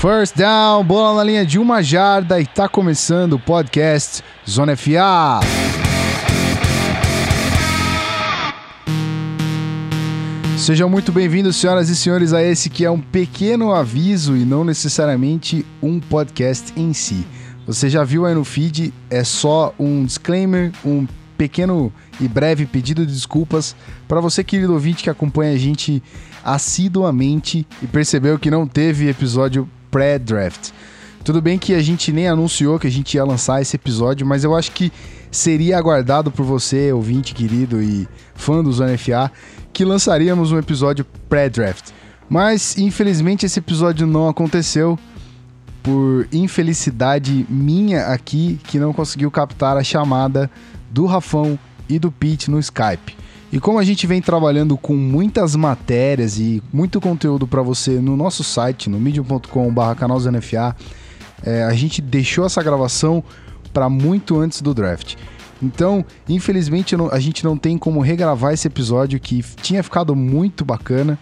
First down, bola na linha de uma jarda e tá começando o podcast Zona FA. Sejam muito bem-vindos, senhoras e senhores, a esse que é um pequeno aviso e não necessariamente um podcast em si. Você já viu aí no feed, é só um disclaimer, um pequeno e breve pedido de desculpas para você, querido ouvinte, que acompanha a gente assiduamente e percebeu que não teve episódio pré-draft. Tudo bem que a gente nem anunciou que a gente ia lançar esse episódio, mas eu acho que seria aguardado por você, ouvinte querido e fã do Zona FA, que lançaríamos um episódio pré-draft. Mas infelizmente esse episódio não aconteceu por infelicidade minha aqui que não conseguiu captar a chamada do Rafão e do Pete no Skype. E como a gente vem trabalhando com muitas matérias e muito conteúdo para você no nosso site, no medium.com/canalzNFA, é, a gente deixou essa gravação para muito antes do draft. Então, infelizmente, a gente não tem como regravar esse episódio que tinha ficado muito bacana,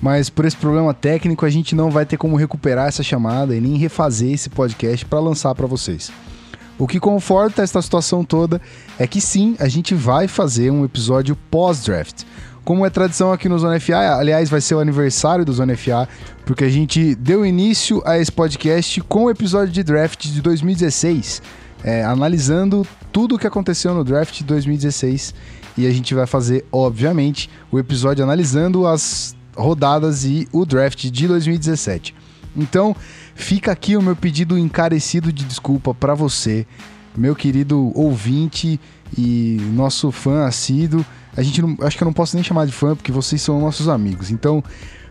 mas por esse problema técnico a gente não vai ter como recuperar essa chamada e nem refazer esse podcast para lançar para vocês. O que conforta esta situação toda é que sim, a gente vai fazer um episódio pós-draft. Como é tradição aqui no Zona FA, aliás, vai ser o aniversário do Zona FA, porque a gente deu início a esse podcast com o episódio de draft de 2016, é, analisando tudo o que aconteceu no draft de 2016. E a gente vai fazer, obviamente, o episódio analisando as rodadas e o draft de 2017. Então, fica aqui o meu pedido encarecido de desculpa para você, meu querido ouvinte e nosso fã assíduo. A gente não, acho que eu não posso nem chamar de fã porque vocês são nossos amigos. Então,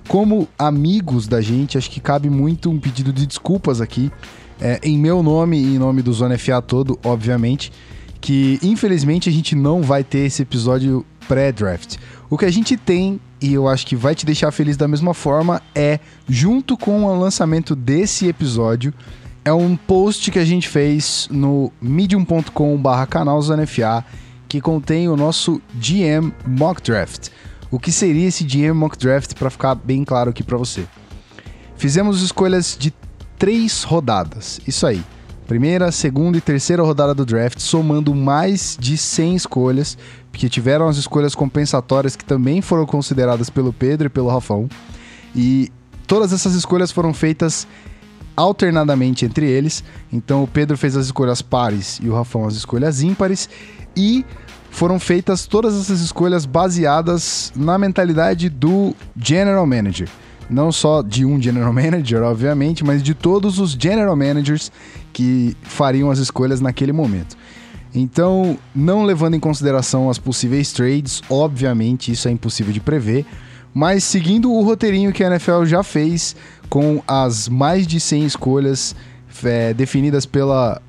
como amigos da gente, acho que cabe muito um pedido de desculpas aqui, é, em meu nome e em nome do Zona FA todo, obviamente, que infelizmente a gente não vai ter esse episódio pré-draft. O que a gente tem, e eu acho que vai te deixar feliz da mesma forma, é, junto com o lançamento desse episódio, é um post que a gente fez no medium.com/barra canalzanfa que contém o nosso GM Mock Draft. O que seria esse GM Mock Draft para ficar bem claro aqui para você? Fizemos escolhas de três rodadas, isso aí. Primeira, segunda e terceira rodada do draft, somando mais de 100 escolhas, porque tiveram as escolhas compensatórias que também foram consideradas pelo Pedro e pelo Rafão. E todas essas escolhas foram feitas alternadamente entre eles. Então o Pedro fez as escolhas pares e o Rafão as escolhas ímpares. E foram feitas todas essas escolhas baseadas na mentalidade do General Manager. Não só de um General Manager, obviamente, mas de todos os General Managers que fariam as escolhas naquele momento. Então, não levando em consideração as possíveis trades, obviamente isso é impossível de prever, mas seguindo o roteirinho que a NFL já fez com as mais de 100 escolhas é, definidas pela,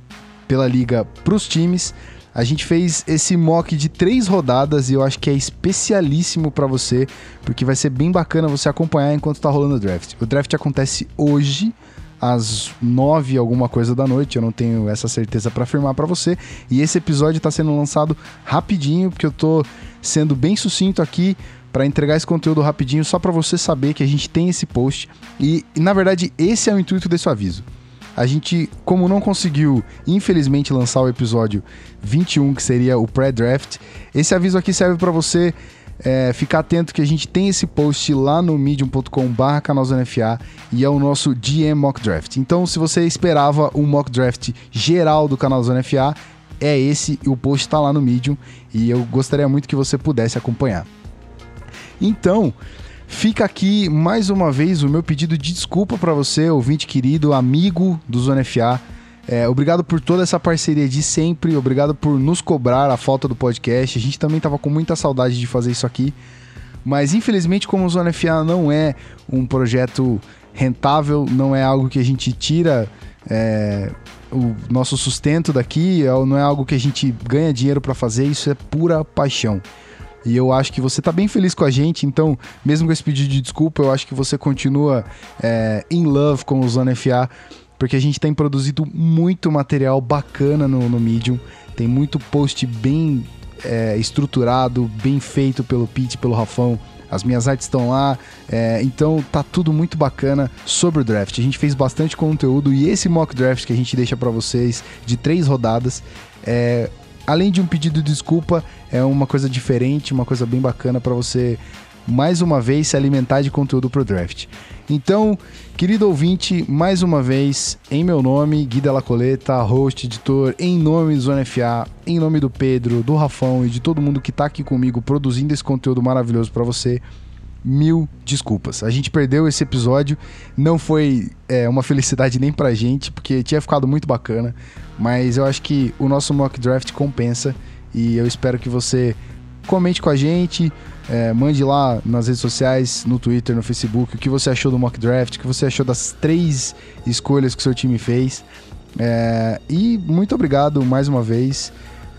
pela liga para os times, a gente fez esse mock de três rodadas e eu acho que é especialíssimo para você, porque vai ser bem bacana você acompanhar enquanto tá rolando o draft. O draft acontece hoje, às nove alguma coisa da noite, eu não tenho essa certeza para afirmar para você. E esse episódio está sendo lançado rapidinho, porque eu tô sendo bem sucinto aqui para entregar esse conteúdo rapidinho, só para você saber que a gente tem esse post. E, e, na verdade, esse é o intuito desse aviso. A gente, como não conseguiu, infelizmente, lançar o episódio 21, que seria o pré-draft, esse aviso aqui serve para você é, ficar atento que a gente tem esse post lá no medium.com/barra canalzonfa e é o nosso GM Mock Draft. Então, se você esperava um mock draft geral do canal Zona FA, é esse e o post está lá no Medium e eu gostaria muito que você pudesse acompanhar. Então, Fica aqui mais uma vez o meu pedido de desculpa para você, ouvinte querido, amigo do Zona FA. É, obrigado por toda essa parceria de sempre, obrigado por nos cobrar a falta do podcast. A gente também tava com muita saudade de fazer isso aqui. Mas infelizmente, como o Zona FA não é um projeto rentável, não é algo que a gente tira é, o nosso sustento daqui, é, não é algo que a gente ganha dinheiro para fazer, isso é pura paixão. E eu acho que você tá bem feliz com a gente, então, mesmo com esse pedido de desculpa, eu acho que você continua é, in love com o Zona FA, porque a gente tem produzido muito material bacana no, no Medium, tem muito post bem é, estruturado, bem feito pelo Pete, pelo Rafão, as minhas artes estão lá, é, então tá tudo muito bacana sobre o draft. A gente fez bastante conteúdo e esse mock draft que a gente deixa para vocês de três rodadas é além de um pedido de desculpa, é uma coisa diferente, uma coisa bem bacana para você mais uma vez se alimentar de conteúdo pro draft. Então, querido ouvinte, mais uma vez, em meu nome, Gui Della Coleta, host, editor, em nome do Zona FA, em nome do Pedro, do Rafão e de todo mundo que tá aqui comigo produzindo esse conteúdo maravilhoso para você, mil desculpas. A gente perdeu esse episódio, não foi é, uma felicidade nem pra gente, porque tinha ficado muito bacana, mas eu acho que o nosso mock draft compensa e eu espero que você comente com a gente, é, mande lá nas redes sociais, no Twitter, no Facebook, o que você achou do mock draft, o que você achou das três escolhas que seu time fez. É, e muito obrigado mais uma vez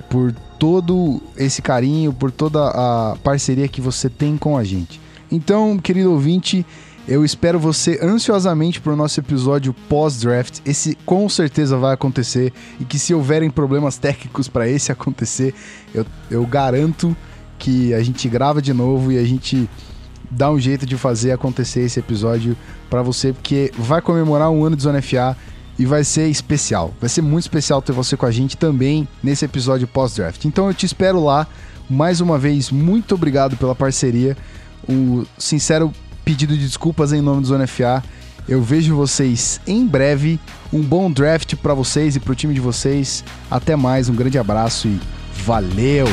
por todo esse carinho, por toda a parceria que você tem com a gente. Então, querido ouvinte, eu espero você ansiosamente para o nosso episódio pós-draft. Esse com certeza vai acontecer e que se houverem problemas técnicos para esse acontecer, eu, eu garanto que a gente grava de novo e a gente dá um jeito de fazer acontecer esse episódio para você, porque vai comemorar um ano de Zona FA e vai ser especial. Vai ser muito especial ter você com a gente também nesse episódio pós-draft. Então eu te espero lá. Mais uma vez, muito obrigado pela parceria. Um sincero pedido de desculpas em nome do Zona FA. Eu vejo vocês em breve. Um bom draft para vocês e para o time de vocês. Até mais, um grande abraço e valeu!